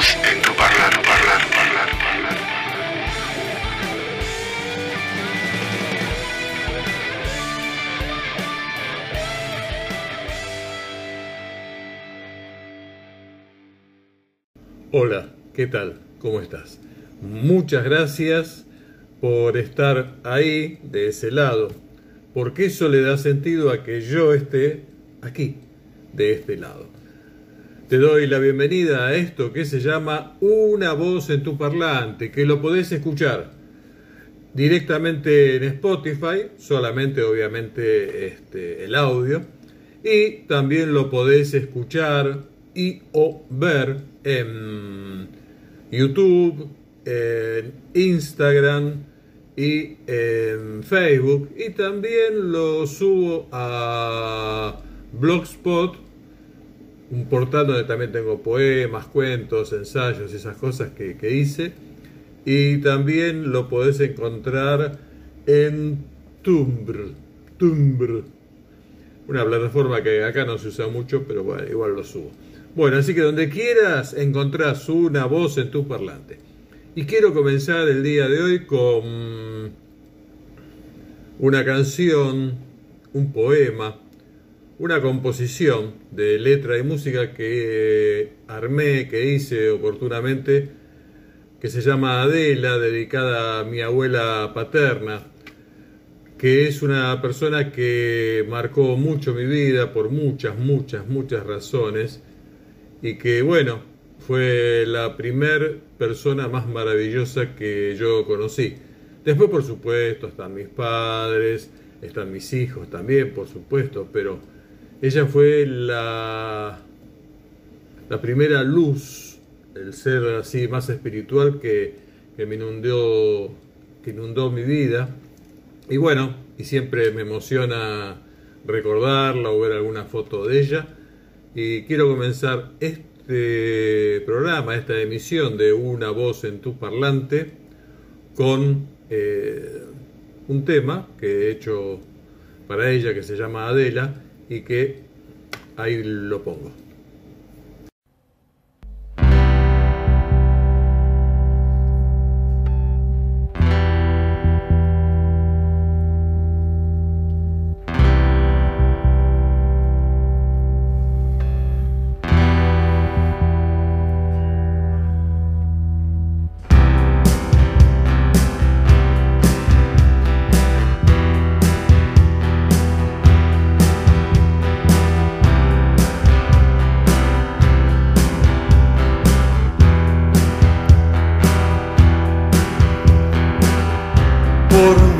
en tu parlante, parlante, parlante, parlante. Hola, ¿qué tal? ¿Cómo estás? Muchas gracias por estar ahí, de ese lado, porque eso le da sentido a que yo esté aquí, de este lado. Te doy la bienvenida a esto que se llama Una voz en tu parlante, que lo podés escuchar directamente en Spotify, solamente obviamente este, el audio, y también lo podés escuchar y o ver en YouTube, en Instagram y en Facebook y también lo subo a Blogspot, un portal donde también tengo poemas, cuentos, ensayos, esas cosas que, que hice y también lo podés encontrar en Tumblr, Tumblr, una plataforma que acá no se usa mucho, pero bueno, igual lo subo. Bueno, así que donde quieras encontrás una voz en tu parlante. Y quiero comenzar el día de hoy con una canción, un poema, una composición de letra y música que armé, que hice oportunamente, que se llama Adela, dedicada a mi abuela paterna, que es una persona que marcó mucho mi vida por muchas, muchas, muchas razones y que bueno, fue la primer persona más maravillosa que yo conocí. Después, por supuesto, están mis padres, están mis hijos también, por supuesto, pero ella fue la, la primera luz, el ser así más espiritual que, que me inundó, que inundó mi vida. Y bueno, y siempre me emociona recordarla o ver alguna foto de ella. Y quiero comenzar este programa, esta emisión de Una voz en tu parlante, con eh, un tema que he hecho para ella que se llama Adela y que ahí lo pongo. Por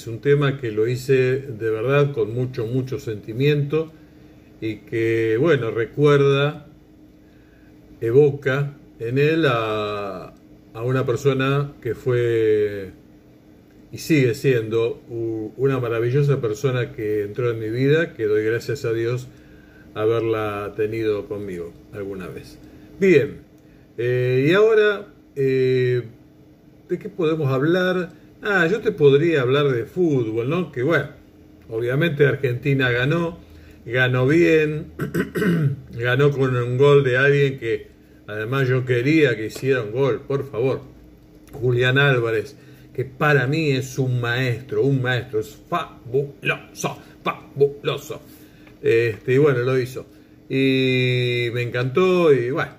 es un tema que lo hice de verdad con mucho, mucho sentimiento y que, bueno, recuerda, evoca en él a, a una persona que fue y sigue siendo una maravillosa persona que entró en mi vida, que doy gracias a Dios haberla tenido conmigo alguna vez. Bien, eh, y ahora, eh, ¿de qué podemos hablar? Ah, yo te podría hablar de fútbol, ¿no? Que bueno, obviamente Argentina ganó, ganó bien, ganó con un gol de alguien que además yo quería que hiciera un gol, por favor. Julián Álvarez, que para mí es un maestro, un maestro, es fabuloso, fabuloso. Este, y bueno, lo hizo. Y me encantó y bueno,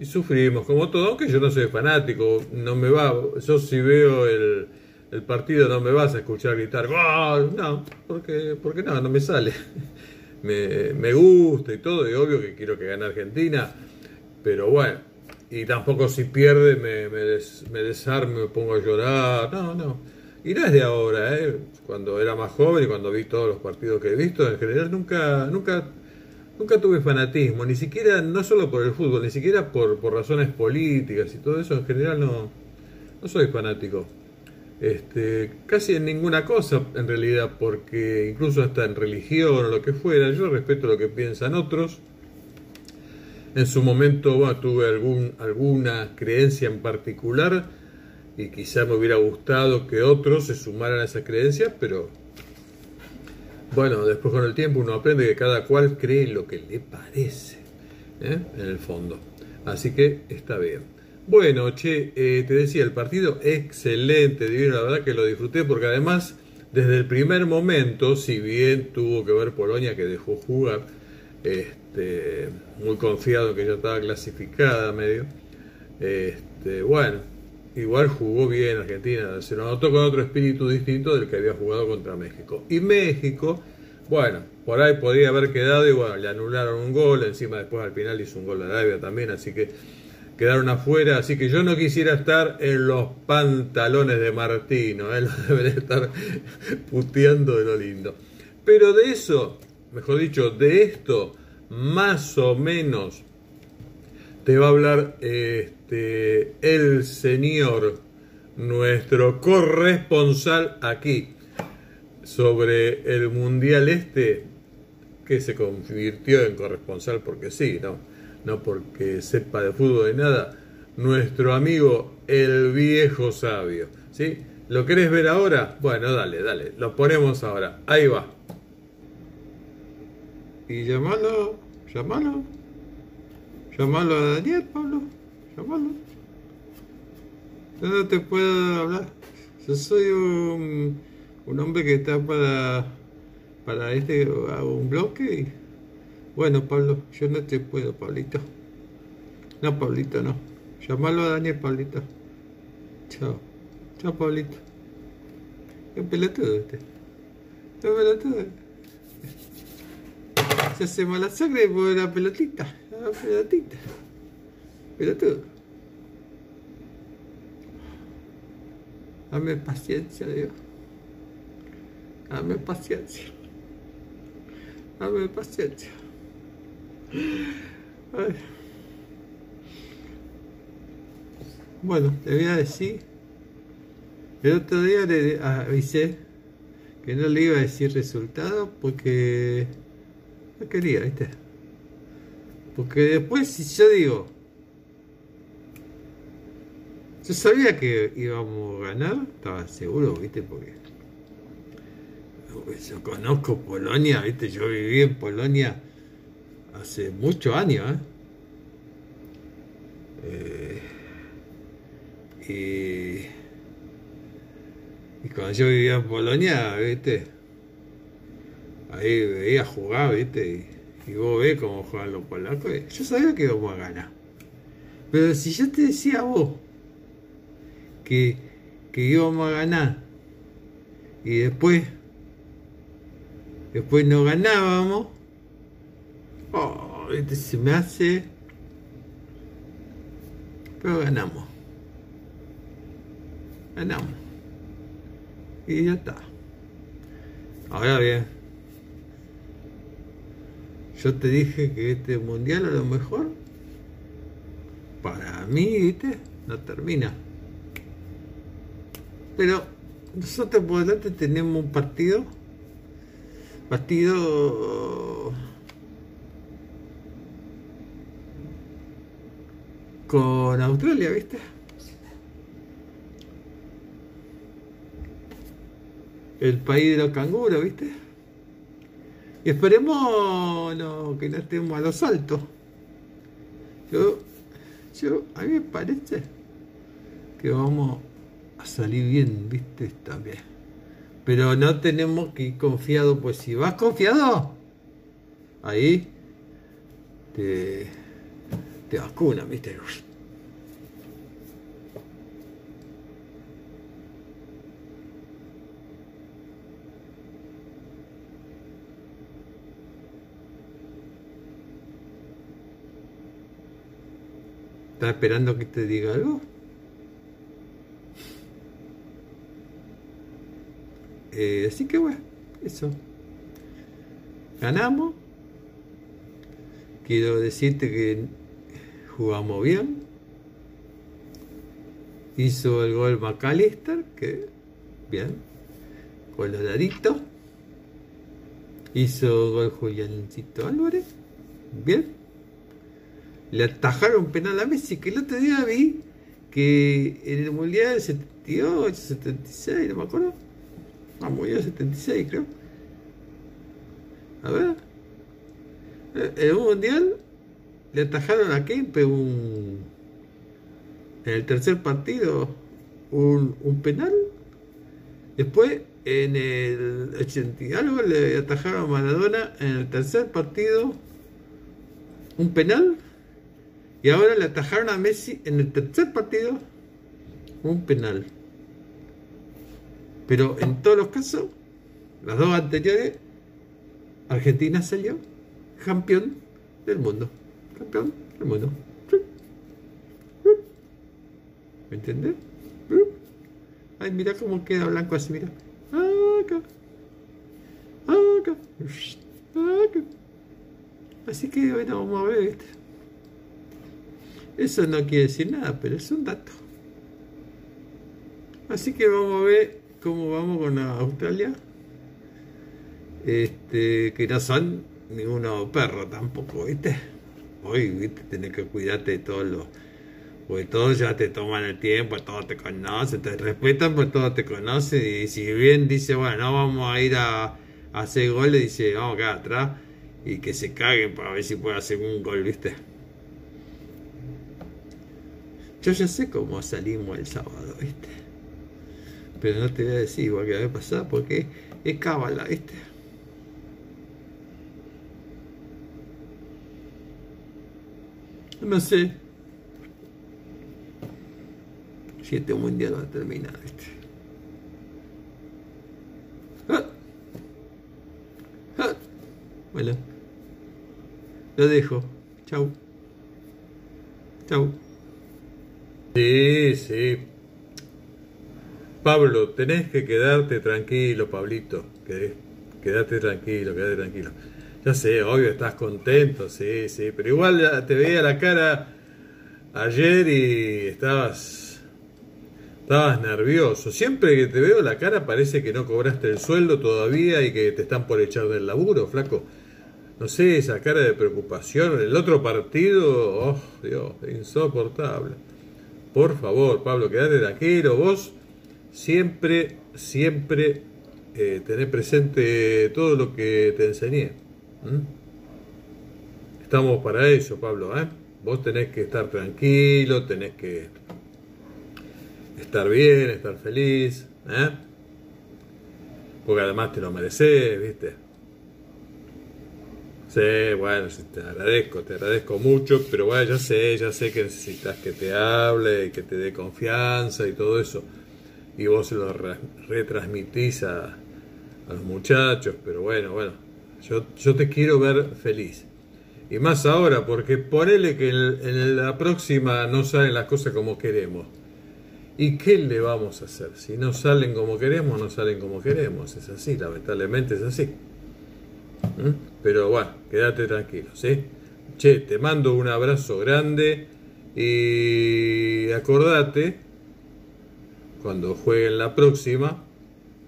y sufrimos como todo, aunque yo no soy fanático, no me va, yo si veo el, el partido no me vas a escuchar gritar gol, no, porque, porque no, no me sale. Me, me gusta y todo, y obvio que quiero que gane Argentina, pero bueno, y tampoco si pierde me, me, des- me desarme, me pongo a llorar, no, no. Y no es de ahora, ¿eh? cuando era más joven y cuando vi todos los partidos que he visto, en general nunca, nunca nunca tuve fanatismo, ni siquiera, no solo por el fútbol, ni siquiera por, por razones políticas y todo eso, en general no, no soy fanático. Este, casi en ninguna cosa en realidad, porque incluso hasta en religión o lo que fuera, yo respeto lo que piensan otros. En su momento tuve algún, alguna creencia en particular y quizá me hubiera gustado que otros se sumaran a esa creencia, pero bueno, después con el tiempo uno aprende que cada cual cree lo que le parece, ¿eh? en el fondo. Así que está bien. Bueno, che, eh, te decía, el partido excelente, divino, la verdad que lo disfruté porque además, desde el primer momento, si bien tuvo que ver Polonia que dejó jugar, este, muy confiado que ya estaba clasificada medio, este, bueno, igual jugó bien Argentina, se lo notó con otro espíritu distinto del que había jugado contra México. Y México, bueno, por ahí podría haber quedado y bueno, le anularon un gol, encima después al final hizo un gol de Arabia también, así que quedaron afuera, así que yo no quisiera estar en los pantalones de Martino, ¿eh? lo debería estar puteando de lo lindo. Pero de eso, mejor dicho, de esto, más o menos, te va a hablar este, el señor, nuestro corresponsal aquí, sobre el Mundial este, que se convirtió en corresponsal porque sí, ¿no? No porque sepa de fútbol de nada, nuestro amigo el viejo sabio. ¿sí? ¿Lo querés ver ahora? Bueno, dale, dale, lo ponemos ahora. Ahí va. Y llamalo, llamalo. Llamalo a Daniel, Pablo. Llamalo. Yo no te puedo hablar. Yo soy un, un hombre que está para, para este, un bloque bueno, Pablo, yo no te puedo, Pablito. No, Pablito, no. Llámalo a Daniel, Pablito. Chao. Chao, Pablito. Qué pelotudo este. Qué pelotudo. Se hace mala sangre por la pelotita. La pelotita. Pelotudo. Dame paciencia, Dios. Dame paciencia. Dame paciencia. Bueno, te voy a decir. El otro día le avisé que no le iba a decir resultado porque no quería, ¿viste? Porque después si yo digo, yo sabía que íbamos a ganar, estaba seguro, ¿viste? Porque yo conozco Polonia, ¿viste? Yo viví en Polonia hace muchos años. ¿eh? Eh, y, y, cuando yo vivía en Polonia, ¿viste? Ahí veía jugar, ¿viste? Y, vos ves cómo juegan los polacos. Yo sabía que íbamos a ganar. Pero si yo te decía a vos que, que íbamos a ganar y después después no ganábamos Oh, este se me hace. Pero ganamos. Ganamos. Y ya está. Ahora bien. Yo te dije que este mundial a lo mejor. Para mí, ¿viste? No termina. Pero nosotros por delante tenemos un partido. Partido con Australia, ¿viste? El país de los canguros, ¿viste? Y esperemos que no estemos a los altos. Yo, yo, a mí me parece que vamos a salir bien, ¿viste? También. Pero no tenemos que ir confiado, pues si vas confiado, ahí te te vacuna, ¿viste? ¿Estás esperando que te diga algo? Eh, así que bueno, eso. Ganamos. quiero decirte que jugamos bien. Hizo el gol McAllister, que bien, coloradito. Hizo gol Juliancito Álvarez, bien. Le atajaron penal a Messi, que el otro día vi que en el Mundial del 78, 76, no me acuerdo. Ah, Mundial 76 creo. A ver. Eh, En un Mundial le atajaron a Kempe un... En el tercer partido un, un penal. Después en el 80 y algo le atajaron a Maradona en el tercer partido un penal. Y ahora le atajaron a Messi en el tercer partido un penal. Pero en todos los casos, las dos anteriores, Argentina salió campeón del mundo. Campeón del mundo. ¿Me entiendes? Ay, mira cómo queda blanco así, mira. Acá. Acá. Acá. Así que bueno, vamos a ver. ¿viste? Eso no quiere decir nada, pero es un dato. Así que vamos a ver cómo vamos con Australia. Este, que no son ninguno perro tampoco, ¿viste? Hoy, ¿viste? Tenés que cuidarte de todos los. Porque todos ya te toman el tiempo, todos te conocen, te respetan, pues todos te conocen. Y si bien dice, bueno, no vamos a ir a, a hacer goles, dice, vamos a quedar atrás y que se caguen para ver si puede hacer un gol, ¿viste? Yo ya sé cómo salimos el sábado, ¿viste? Pero no te voy a decir igual que va a pasar porque es cábala, ¿viste? No sé si este mundial va a terminar, ¿viste? Ah. Ah. Bueno, lo dejo. Chau. Chau. Sí, sí. Pablo, tenés que quedarte tranquilo, Pablito. Quedate tranquilo, quedate tranquilo. Ya sé, obvio, estás contento, sí, sí. Pero igual te veía la cara ayer y estabas. Estabas nervioso. Siempre que te veo la cara parece que no cobraste el sueldo todavía y que te están por echar del laburo, flaco. No sé, esa cara de preocupación. El otro partido, oh Dios, insoportable. Por favor, Pablo, quédate tranquilo. Vos siempre, siempre eh, tenés presente todo lo que te enseñé. ¿M? Estamos para eso, Pablo. ¿eh? Vos tenés que estar tranquilo, tenés que estar bien, estar feliz. ¿eh? Porque además te lo mereces, ¿viste? Sí, bueno, te agradezco, te agradezco mucho, pero bueno, ya sé, ya sé que necesitas que te hable y que te dé confianza y todo eso. Y vos se lo re- retransmitís a los muchachos, pero bueno, bueno, yo, te quiero ver feliz. Y más ahora, porque ponele que en, en la próxima no salen las cosas como queremos. ¿Y qué le vamos a hacer? Si no salen como queremos, no salen como queremos. Es así, lamentablemente es así. ¿Mm? Pero bueno, quédate tranquilo, ¿sí? Che, te mando un abrazo grande y acordate, cuando jueguen la próxima,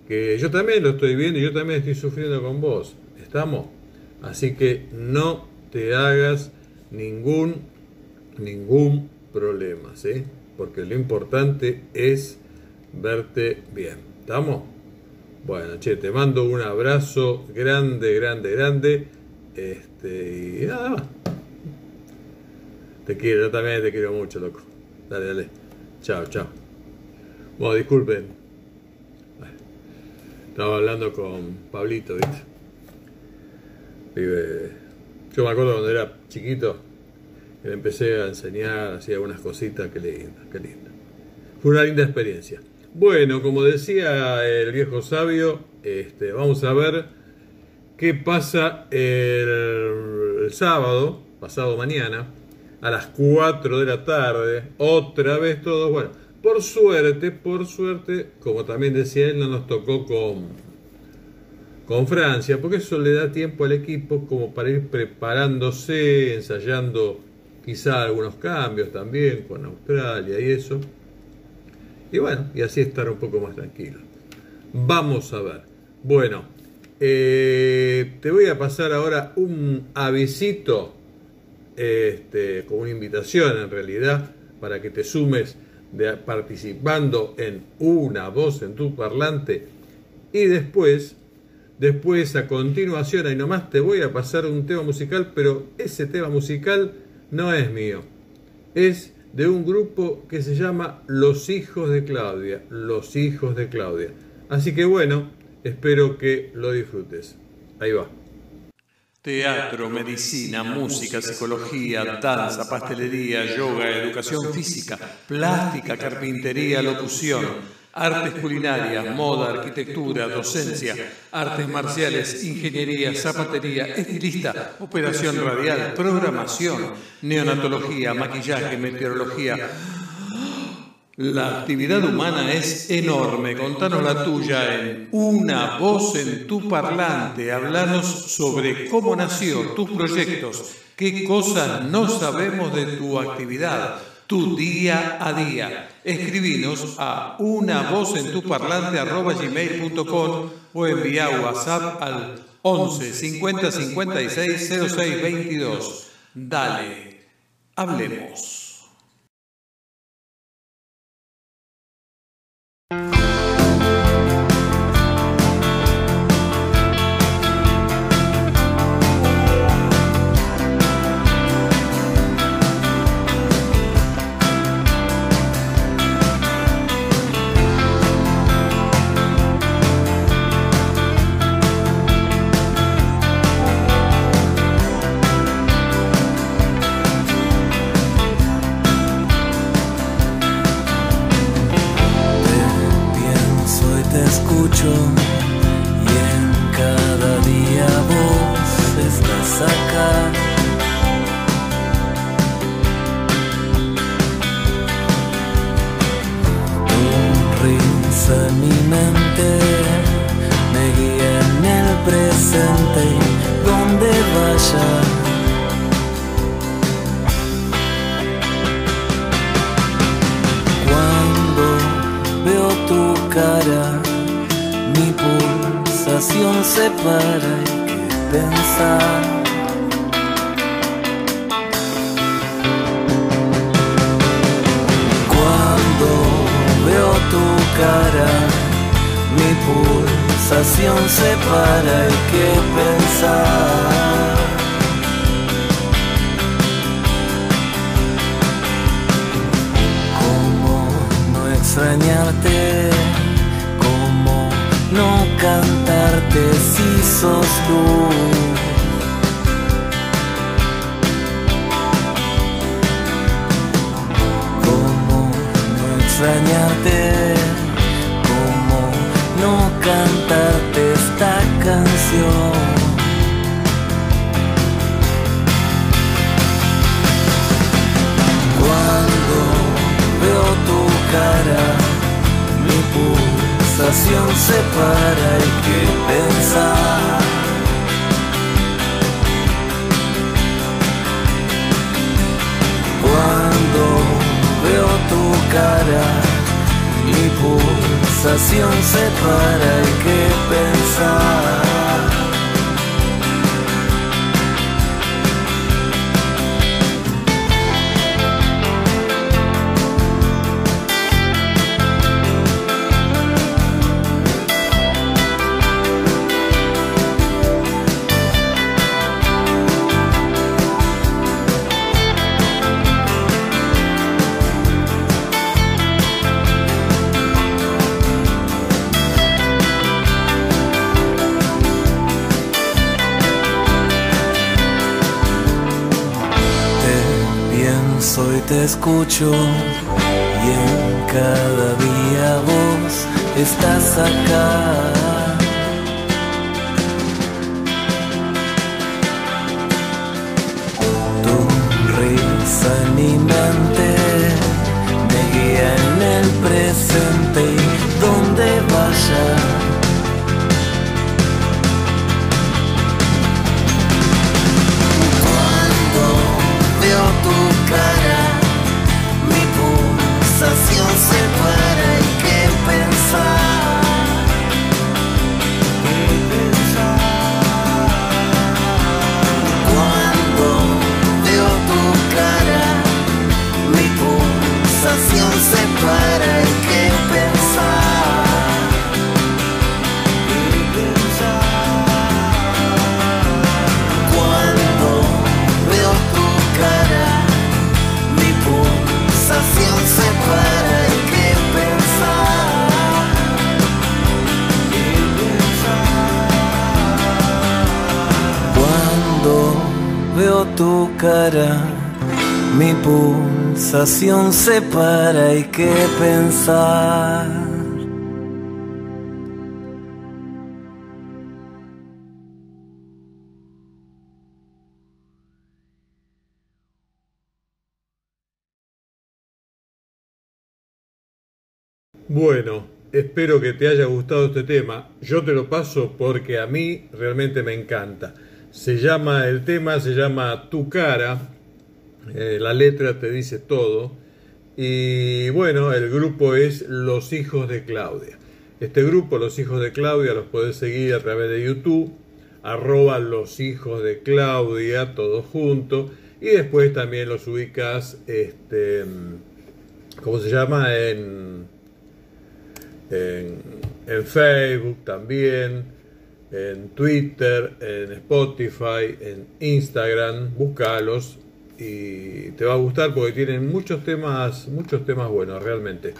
que yo también lo estoy viendo y yo también estoy sufriendo con vos. ¿Estamos? Así que no te hagas ningún, ningún problema, ¿sí? Porque lo importante es verte bien. ¿Estamos? Bueno, che, te mando un abrazo grande, grande, grande. Este, y nada más. Te quiero, yo también te quiero mucho, loco. Dale, dale. Chao, chao. Bueno, disculpen. Estaba hablando con Pablito, ¿viste? Yo me acuerdo cuando era chiquito que le empecé a enseñar, hacía algunas cositas, qué lindo, qué lindo. Fue una linda experiencia. Bueno, como decía el viejo sabio, este, vamos a ver qué pasa el, el sábado, pasado mañana, a las 4 de la tarde, otra vez todos, bueno, por suerte, por suerte, como también decía él, no nos tocó con, con Francia, porque eso le da tiempo al equipo como para ir preparándose, ensayando quizá algunos cambios también con Australia y eso. Y bueno, y así estar un poco más tranquilo. Vamos a ver. Bueno, eh, te voy a pasar ahora un avisito, este, con una invitación en realidad, para que te sumes participando en una voz en tu parlante. Y después, después a continuación, ahí nomás te voy a pasar un tema musical, pero ese tema musical no es mío. Es de un grupo que se llama Los Hijos de Claudia. Los Hijos de Claudia. Así que bueno, Espero que lo disfrutes. Ahí va. Teatro, medicina, música, psicología, danza, pastelería, yoga, educación física, plástica, carpintería, locución, artes culinarias, moda, arquitectura, docencia, artes marciales, ingeniería, zapatería, estilista, operación radial, programación, neonatología, maquillaje, meteorología. la actividad humana es enorme. Contanos la tuya en Una voz en tu parlante. Hablanos sobre cómo nació, tus proyectos, qué cosas no sabemos de tu actividad, tu día a día. Escribinos a una voz en tu parlante gmail.com o envía WhatsApp al 11 50 56 06 22. Dale, hablemos. extrañarte, cómo no cantarte si sos tú. extrañarte Mi pulsación se para hay que pensar. Cuando veo tu cara, mi pulsación se para hay que pensar. te escucho y en cada día vos estás acá. Tu risa en me guía en el presente y donde vaya. tu cara. Mi pulsación se para y qué pensar. Bueno, espero que te haya gustado este tema. Yo te lo paso porque a mí realmente me encanta. Se llama, el tema se llama Tu cara. Eh, la letra te dice todo. Y bueno, el grupo es Los Hijos de Claudia. Este grupo, Los Hijos de Claudia, los puedes seguir a través de YouTube, arroba Los Hijos de Claudia, todo junto. Y después también los ubicas, este, ¿cómo se llama? En en, Facebook también, en Twitter, en Spotify, en Instagram, búscalos y te va a gustar porque tienen muchos temas, muchos temas buenos realmente.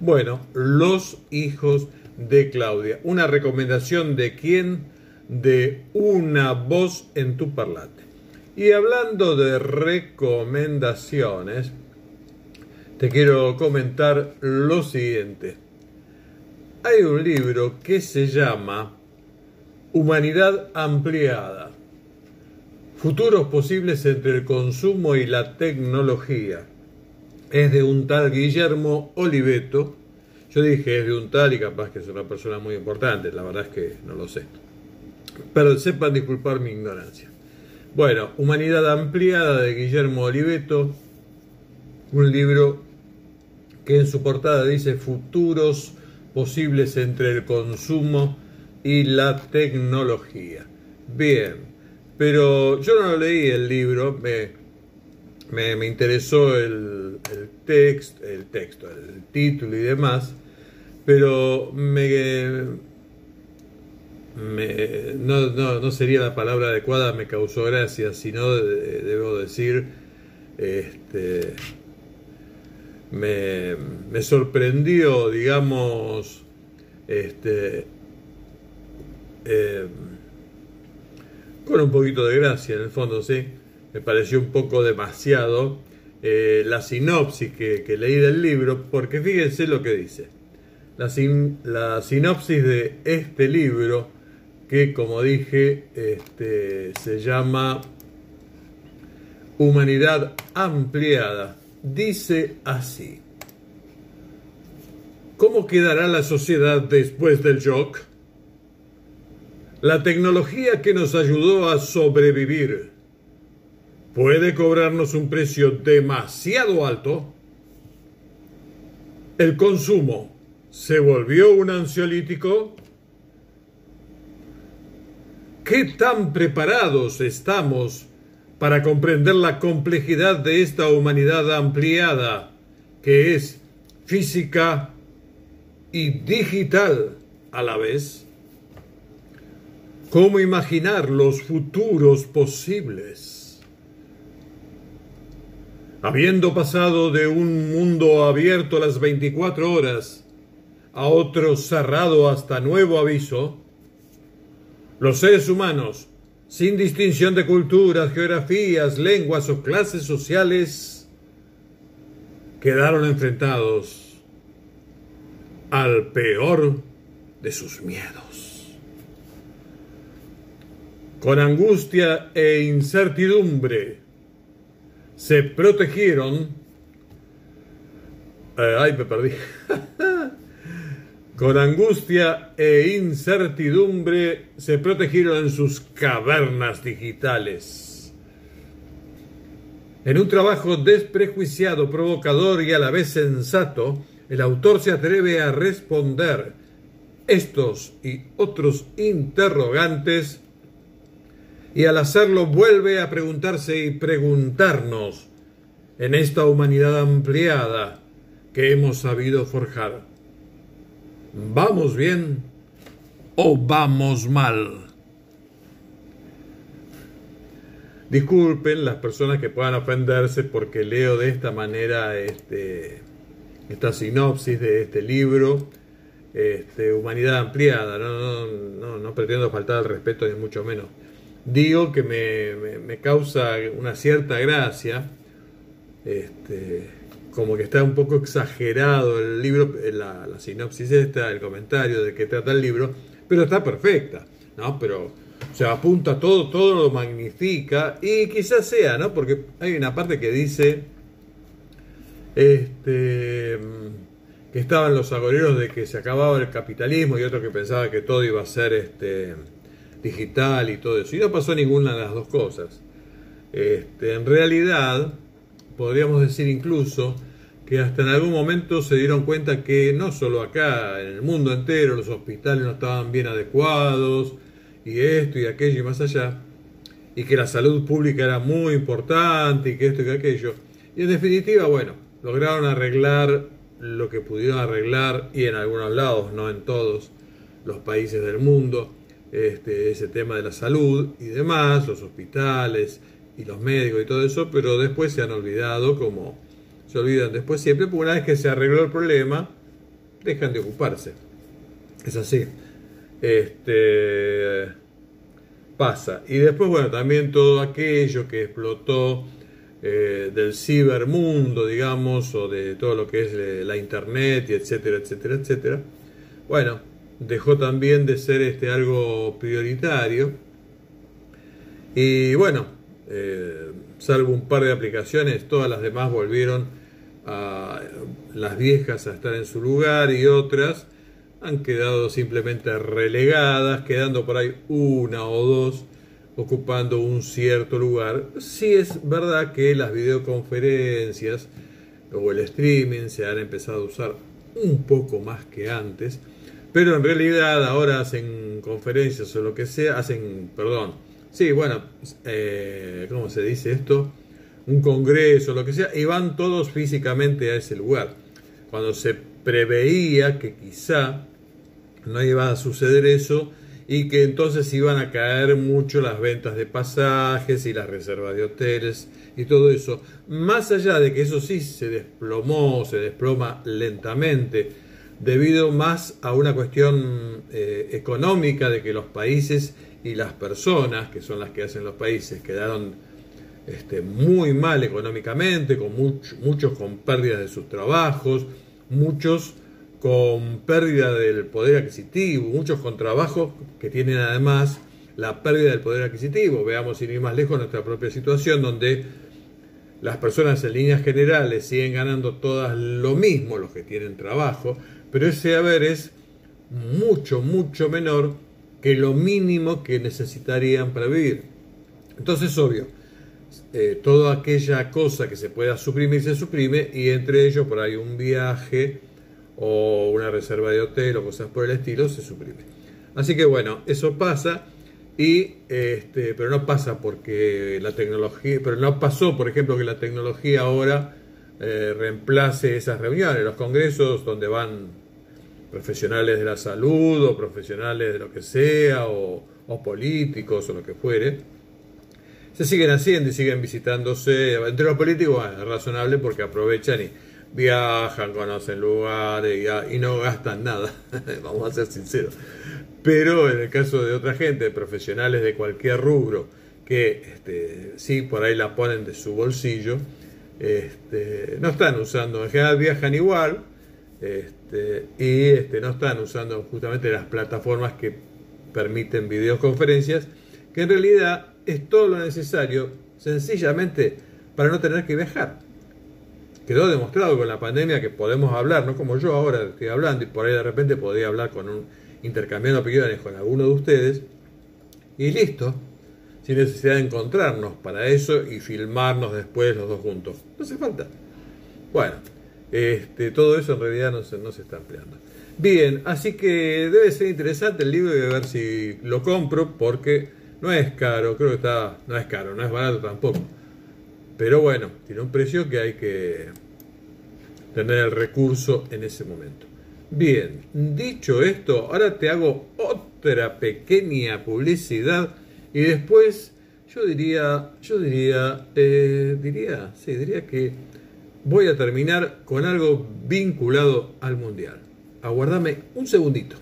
Bueno, los hijos de Claudia. Una recomendación de quién? De una voz en tu parlante. Y hablando de recomendaciones, te quiero comentar lo siguiente hay un libro que se llama Humanidad Ampliada. Futuros posibles entre el consumo y la tecnología. Es de un tal Guillermo Oliveto. Yo dije es de un tal y capaz que es una persona muy importante, la verdad es que no lo sé. Pero sepan disculpar mi ignorancia. Bueno, Humanidad Ampliada de Guillermo Oliveto, un libro que en su portada dice Futuros posibles entre el consumo y la tecnología. Bien, pero yo no leí el libro, me, me, interesó el, el, text, el texto, el título y demás, pero me, me no, no, no, sería la palabra adecuada, me causó gracia, sino debo decir, este, me, me sorprendió, digamos, este, eh, con un poquito de gracia en el fondo, ¿sí? Me pareció un poco demasiado eh, la sinopsis que, leí del libro, porque fíjense lo que dice. La, sinopsis de este libro, que como dije, este, se llama Humanidad Ampliada dice así. ¿Cómo quedará la sociedad después del shock? La tecnología que nos ayudó a sobrevivir puede cobrarnos un precio demasiado alto. El consumo se volvió un ansiolítico. ¿Qué tan preparados estamos para comprender la complejidad de esta humanidad ampliada que es física y digital a la vez? ¿Cómo imaginar los futuros posibles? Habiendo pasado de un mundo abierto las 24 horas a otro cerrado hasta nuevo aviso, los seres humanos sin distinción de culturas, geografías, lenguas o clases sociales, quedaron enfrentados al peor de sus miedos. Con angustia e incertidumbre se protegieron. Eh, ay, me perdí. Con angustia e incertidumbre se protegieron en sus cavernas digitales. En un trabajo desprejuiciado, provocador y a la vez sensato, el autor se atreve a responder estos y otros interrogantes y al hacerlo vuelve a preguntarse y preguntarnos en esta humanidad ampliada que hemos sabido forjar. ¿Vamos bien o vamos mal? Disculpen las personas que puedan ofenderse porque leo de esta manera este, esta sinopsis de este libro, este, Humanidad Ampliada. No, no, no, no pretendo faltar al respeto ni mucho menos. Digo que me, me, causa una cierta gracia, este, como que está un poco exagerado el libro, la, sinopsis esta, el comentario de que trata el libro, pero está perfecta, ¿no? Pero se apunta todo, todo lo magnifica y quizás sea, ¿no? Porque hay una parte que dice este que estaban los agoreros de que se acababa el capitalismo y otro que pensaba que todo iba a ser este digital y todo eso. Y no pasó ninguna de las dos cosas. Este, en realidad, podríamos decir incluso que hasta en algún momento se dieron cuenta que no solo acá, en el mundo entero, los hospitales no estaban bien adecuados, y esto y aquello y más allá, y que la salud pública era muy importante y que esto y que aquello. Y en definitiva, bueno, lograron arreglar lo que pudieron arreglar y en algunos lados, no en todos los países del mundo, este, ese tema de la salud y demás, los hospitales y los médicos y todo eso, pero después se han olvidado como se olvidan después siempre, porque una vez que se arregló el problema, dejan de ocuparse. Es así. Este pasa. Y después, bueno, también todo aquello que explotó eh, del cibermundo, digamos, o de todo lo que es eh, la internet, y etcétera, etcétera, etcétera. Bueno, dejó también de ser este algo prioritario. Y bueno, eh, salvo un par de aplicaciones, todas las demás volvieron a las viejas a estar en su lugar y otras han quedado simplemente relegadas, quedando por ahí una o dos ocupando un cierto lugar. Sí es verdad que las videoconferencias o el streaming se han empezado a usar un poco más que antes, pero en realidad ahora hacen conferencias o lo que sea, hacen, perdón, sí, bueno, eh, ¿cómo se dice esto? Un congreso, lo que sea, y van todos físicamente a ese lugar. Cuando se preveía que quizá no iba a suceder eso y que entonces iban a caer mucho las ventas de pasajes y las reservas de hoteles y todo eso. Más allá de que eso sí se desplomó, se desploma lentamente, debido más a una cuestión eh, económica de que los países y las personas, que son las que hacen los países, quedaron este, muy mal económicamente, con muchos con pérdidas de sus trabajos, muchos con pérdida del poder adquisitivo, muchos con trabajos que tienen además la pérdida del poder adquisitivo. Veamos sin ir más lejos nuestra propia situación donde las personas en líneas generales siguen ganando todas lo mismo, los que tienen trabajo, pero ese haber es mucho, mucho menor que lo mínimo que necesitarían para vivir. Entonces, obvio, eh, toda aquella cosa que se pueda suprimir se suprime y entre ellos por ahí un viaje, o una reserva de hotel o cosas por el estilo, se suprime. Así que bueno, eso pasa, y, este, pero no pasa porque la tecnología, pero no pasó, por ejemplo, que la tecnología ahora eh, reemplace esas reuniones, los congresos donde van profesionales de la salud o profesionales de lo que sea, o, políticos o lo que fuere, se siguen haciendo y siguen visitándose. Entre los políticos es razonable porque aprovechan y viajan, conocen lugares y, no gastan nada, vamos a ser sinceros. Pero en el caso de otra gente, profesionales de cualquier rubro, que este, sí, por ahí la ponen de su bolsillo, este, no están usando, en general viajan igual, este, y este, no están usando justamente las plataformas que permiten videoconferencias, que en realidad es todo lo necesario sencillamente para no tener que viajar quedó demostrado con la pandemia que podemos hablar, no como yo ahora estoy hablando y por ahí de repente podría hablar con un intercambiando opiniones con alguno de ustedes y listo, sin necesidad de encontrarnos para eso y filmarnos después los dos juntos. No hace falta. Bueno, este, todo eso en realidad no se, no se está empleando. Bien, así que debe ser interesante el libro y a ver si lo compro porque no es caro, creo que está, no es caro, no es barato tampoco. Pero bueno, tiene un precio que hay que tener el recurso en ese momento. Bien, dicho esto, ahora te hago otra pequeña publicidad y después yo diría, yo diría, eh, diría, sí, diría que voy a terminar con algo vinculado al mundial. Aguardame un segundito.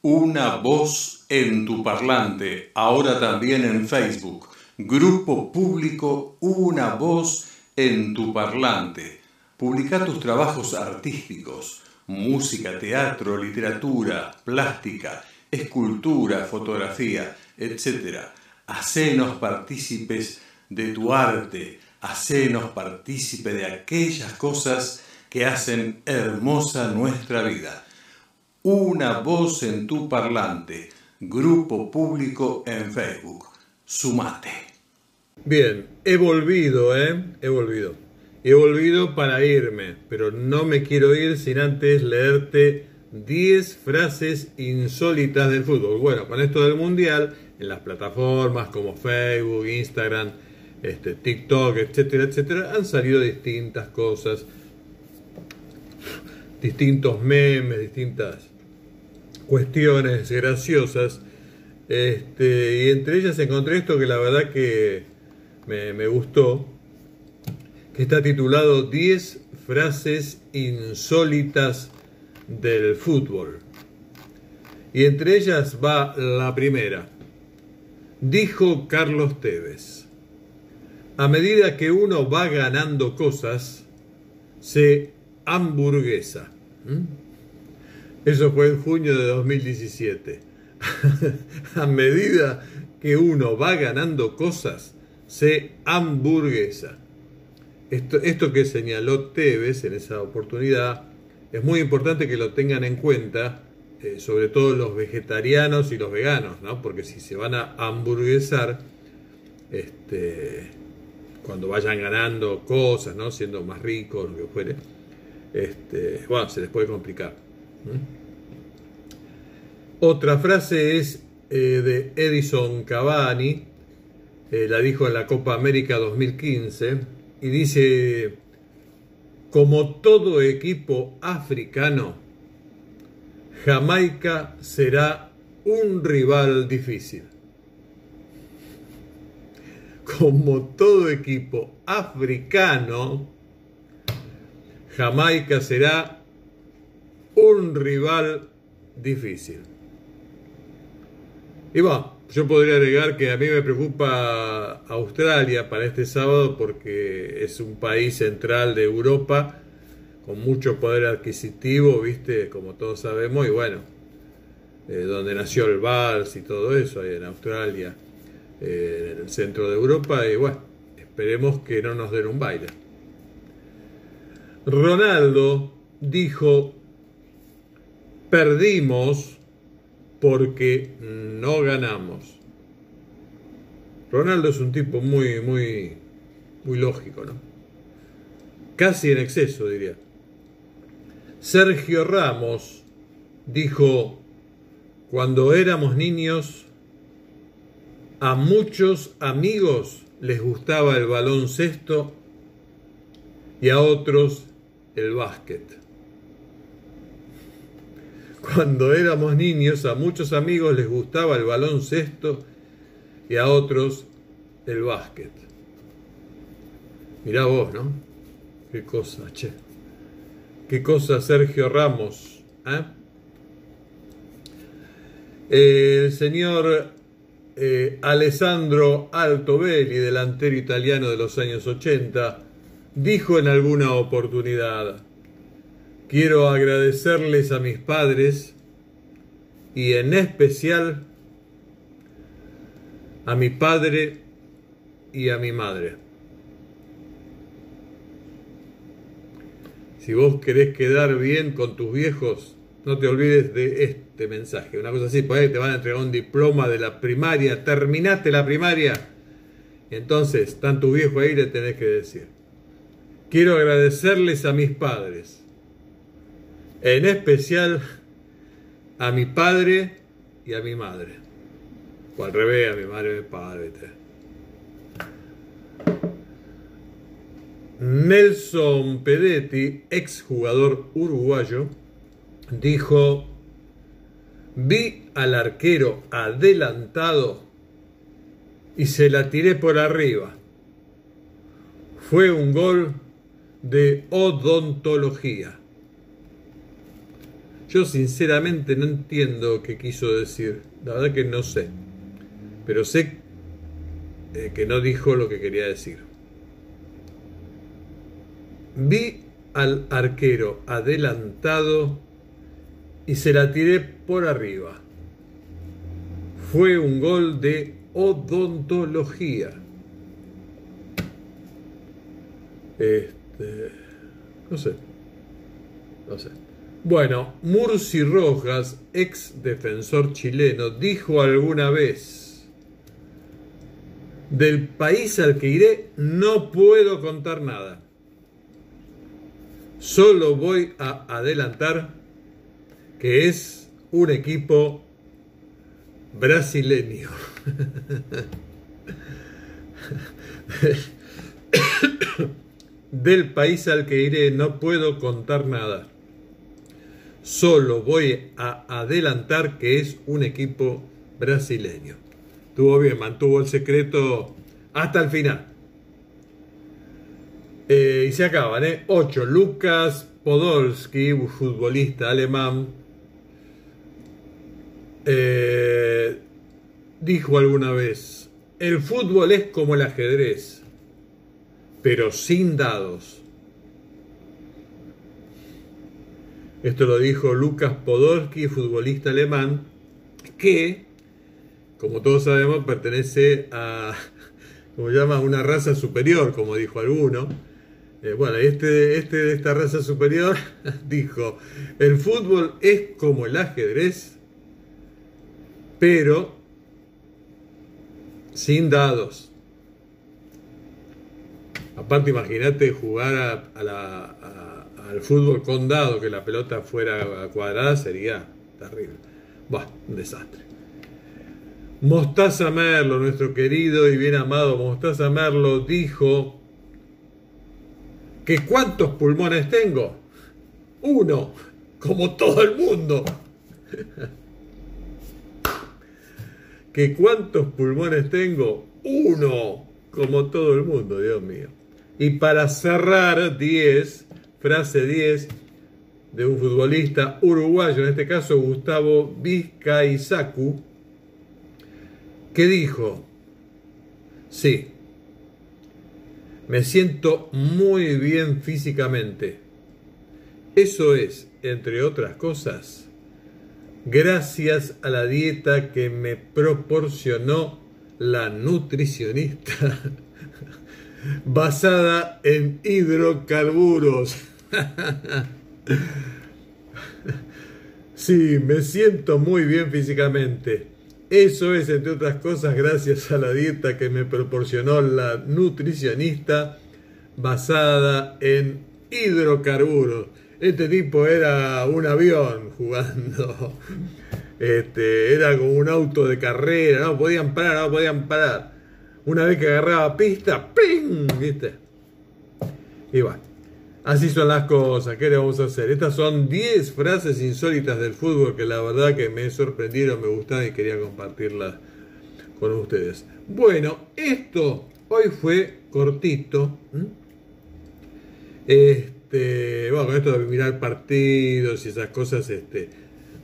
Una voz en tu parlante, ahora también en Facebook. Grupo público Una voz en tu parlante. Publica tus trabajos artísticos, música, teatro, literatura, plástica, escultura, fotografía, etc. Hacenos partícipes de tu arte, hacenos partícipe de aquellas cosas que hacen hermosa nuestra vida. Una voz en tu parlante, grupo público en Facebook. Sumate. Bien, he volvido, ¿eh? He volvido. He volvido para irme, pero no me quiero ir sin antes leerte 10 frases insólitas del fútbol. Bueno, con esto del Mundial, en las plataformas como Facebook, Instagram, este, TikTok, etcétera, etcétera, han salido distintas cosas, distintos memes, distintas cuestiones graciosas. Este, y entre ellas encontré esto que la verdad que me, me gustó, que está titulado 10 frases insólitas del fútbol. Y entre ellas va la primera. Dijo Carlos Tevez, a medida que uno va ganando cosas, se hamburguesa. ¿Mm? Eso fue en junio de 2017. a medida que uno va ganando cosas, se hamburguesa. Esto, esto que señaló Tevez en esa oportunidad es muy importante que lo tengan en cuenta, eh, sobre todo los vegetarianos y los veganos, ¿no? porque si se van a hamburguesar, este, cuando vayan ganando cosas, ¿no? siendo más ricos, lo que fuere, este, bueno, se les puede complicar. Otra frase es eh, de Edison Cavani, eh, la dijo en la Copa América 2015, y dice, como todo equipo africano, Jamaica será un rival difícil. Como todo equipo africano, Jamaica será un rival difícil. Y bueno, yo podría agregar que a mí me preocupa Australia para este sábado porque es un país central de Europa con mucho poder adquisitivo, viste, como todos sabemos, y bueno, eh, donde nació el vals y todo eso, ahí en Australia, eh, en el centro de Europa, y bueno, esperemos que no nos den un baile. Ronaldo dijo, perdimos porque no ganamos. Ronaldo es un tipo muy, muy, muy lógico, ¿no? Casi en exceso, diría. Sergio Ramos dijo, cuando éramos niños, a muchos amigos les gustaba el baloncesto y a otros el básquet. Cuando éramos niños a muchos amigos les gustaba el baloncesto y a otros el básquet. Mirá vos, ¿no? Qué cosa, che. Qué cosa Sergio Ramos. ¿eh? El señor eh, Alessandro Altobelli, delantero italiano de los años 80, dijo en alguna oportunidad, Quiero agradecerles a mis padres y en especial a mi padre y a mi madre. Si vos querés quedar bien con tus viejos, no te olvides de este mensaje. Una cosa así, pues te van a entregar un diploma de la primaria, terminaste la primaria. Entonces, están tu viejo ahí, le tenés que decir. Quiero agradecerles a mis padres en especial a mi padre y a mi madre. O al revés, a mi madre y a mi padre. Nelson Pedetti, exjugador uruguayo, dijo, vi al arquero adelantado y se la tiré por arriba. Fue un gol de odontología. Yo sinceramente no entiendo qué quiso decir. La verdad que no sé. Pero sé eh, que no dijo lo que quería decir. Vi al arquero adelantado y se la tiré por arriba. Fue un gol de odontología. Este, no sé. No sé. Bueno, Murci Rojas, ex defensor chileno, dijo alguna vez, del país al que iré no puedo contar nada. Solo voy a adelantar es un equipo brasileño. Del país al que iré no puedo contar nada. Solo voy a adelantar que es un equipo brasileño. Estuvo bien, mantuvo el secreto hasta el final. Eh, y se acaban, ¿eh? 8. Lucas Podolski, futbolista alemán, eh, dijo alguna vez, el fútbol es como el ajedrez, pero sin dados. Esto lo dijo Lucas Podolski, futbolista alemán, que, como todos sabemos, pertenece a, como llama, una raza superior, como dijo alguno. Eh, bueno, este, este de esta raza superior dijo, el fútbol es como el ajedrez, pero sin dados. Aparte, imagínate jugar al fútbol con dados, que la pelota fuera cuadrada, sería terrible. Bah, un desastre. Mostaza Merlo, nuestro querido y bien amado Mostaza Merlo, dijo que cuántos pulmones tengo. Uno, como todo el mundo. ¿Que cuántos pulmones tengo? Uno, como todo el mundo, Dios mío. Y para cerrar, 10, frase 10 de un futbolista uruguayo, en este caso Gustavo Vizcaizacu, que dijo, sí, me siento muy bien físicamente. Eso es, entre otras cosas, gracias a la dieta que me proporcionó la nutricionista basada en hidrocarburos. Sí, me siento muy bien físicamente. Eso es, entre otras cosas, gracias a la dieta que me proporcionó la nutricionista basada en hidrocarburos. Este tipo era un avión jugando. Este, era como un auto de carrera, no podían parar, no podían parar. Una vez que agarraba pista, ¡ping! ¿Viste? Y bueno, así son las cosas, ¿qué le vamos a hacer? Estas son 10 frases insólitas del fútbol que la verdad que me sorprendieron, me gustaron y quería compartirlas con ustedes. Bueno, esto hoy fue cortito. Este, este, bueno, con esto de mirar partidos y esas cosas, este,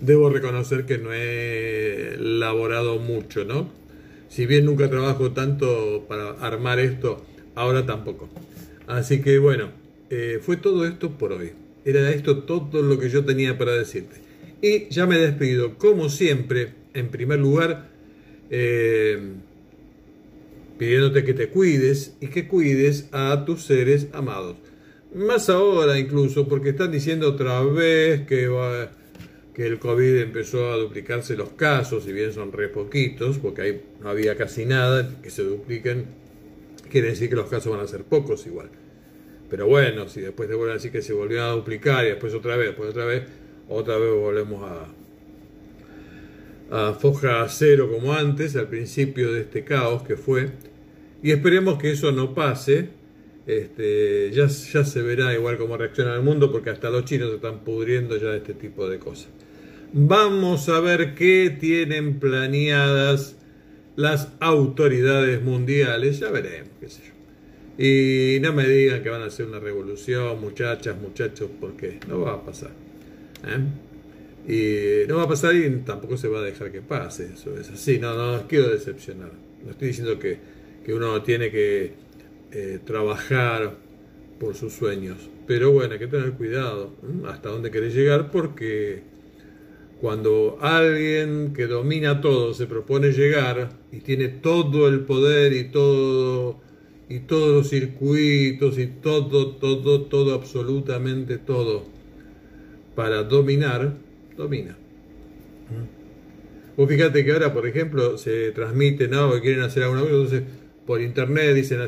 debo reconocer que no he elaborado mucho, ¿no? Si bien nunca trabajo tanto para armar esto, ahora tampoco. Así que bueno, eh, fue todo esto por hoy. Era esto todo lo que yo tenía para decirte. Y ya me despido, como siempre, en primer lugar, eh, pidiéndote que te cuides y que cuides a tus seres amados. Más ahora incluso, porque están diciendo otra vez que, que el COVID empezó a duplicarse los casos, si bien son re poquitos, porque ahí no había casi nada, que se dupliquen, quiere decir que los casos van a ser pocos igual. Pero bueno, si después te vuelven a decir que se volvió a duplicar y después otra vez, después otra vez, otra vez volvemos a, a foja cero como antes, al principio de este caos que fue. Y esperemos que eso no pase, este, ya, ya se verá igual cómo reacciona el mundo porque hasta los chinos se están pudriendo ya de este tipo de cosas. Vamos a ver qué tienen planeadas las autoridades mundiales, ya veremos, qué sé yo. Y no me digan que van a hacer una revolución, muchachas, muchachos, porque no va a pasar. ¿eh? Y no va a pasar y tampoco se va a dejar que pase, eso es así, no, no, no quiero decepcionar, no estoy diciendo que, que uno tiene que eh, trabajar por sus sueños, pero bueno, hay que tener cuidado hasta dónde querés llegar porque cuando alguien que domina todo se propone llegar y tiene todo el poder y todo y todos los circuitos y todo, todo, todo, absolutamente todo para dominar, domina. Vos fíjate que ahora, por ejemplo, se transmite, ¿no? Que quieren hacer alguna cosa, entonces por internet dicen,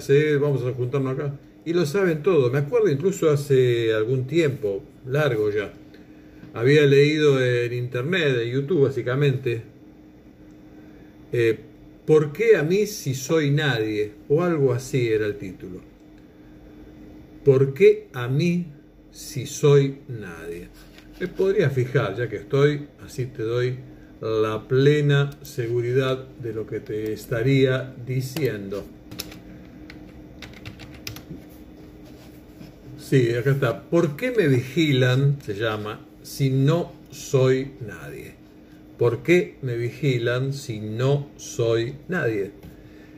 vamos a juntarnos acá. Y lo saben todo. Me acuerdo incluso hace algún tiempo, largo ya, había leído en internet, en YouTube básicamente, eh, ¿por qué a mí si soy nadie? O algo así era el título. ¿Por qué a mí si soy nadie? Me podría fijar, ya que estoy, así te doy la plena seguridad de lo que te estaría diciendo. Sí, acá está. ¿Por qué me vigilan? Se llama si no soy nadie? ¿Por qué me vigilan si no soy nadie?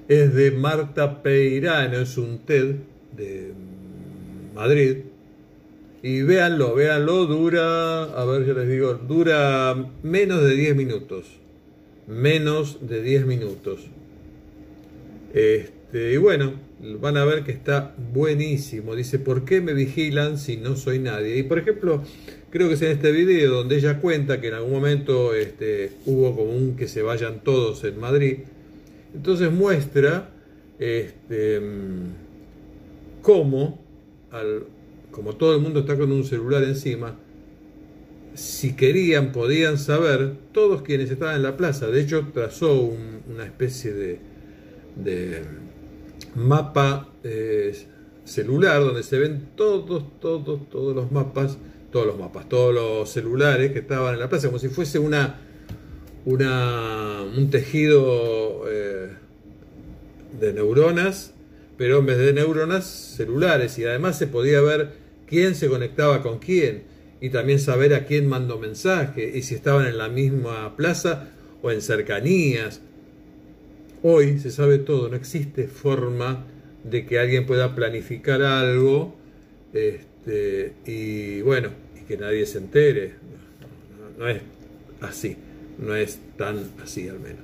Es de Marta Peirano, es un TED de Madrid. Y véanlo, véanlo, dura, a ver, yo les digo, dura menos de 10 minutos. Menos de 10 minutos. Este, y bueno, van a ver que está buenísimo. Dice, ¿por qué me vigilan si no soy nadie? Y por ejemplo, creo que es en este video donde ella cuenta que en algún momento este, hubo como un que se vayan todos en Madrid. Entonces muestra este, cómo, al, como todo el mundo está con un celular encima, si querían podían saber todos quienes estaban en la plaza. De hecho, trazó una especie de, de mapa eh, celular donde se ven todos, todos, todos los mapas todos los mapas, todos los celulares que estaban en la plaza, como si fuese una, una un tejido eh, de neuronas, pero en vez de neuronas, celulares, y además se podía ver quién se conectaba con quién, y también saber a quién mandó mensaje, y si estaban en la misma plaza o en cercanías. Hoy se sabe todo, no existe forma de que alguien pueda planificar algo este, y bueno, que nadie se entere. No, es así, no es tan así al menos.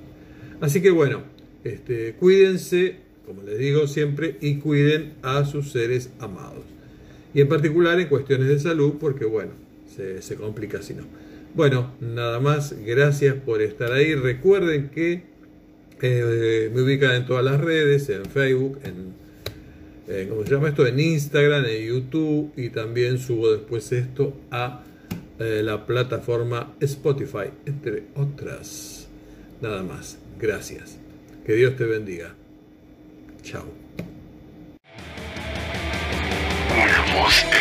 Así que bueno, este, cuídense, como les digo siempre, y cuiden a sus seres amados. Y en particular en cuestiones de salud, porque bueno, se, complica si no. Bueno, nada más, gracias por estar ahí. Recuerden que eh, me ubican en todas las redes, en Facebook, en eh, ¿cómo se llama esto? En Instagram, en YouTube y también subo después esto a eh, la plataforma Spotify, entre otras. Nada más. Gracias. Que Dios te bendiga. Chao. любовь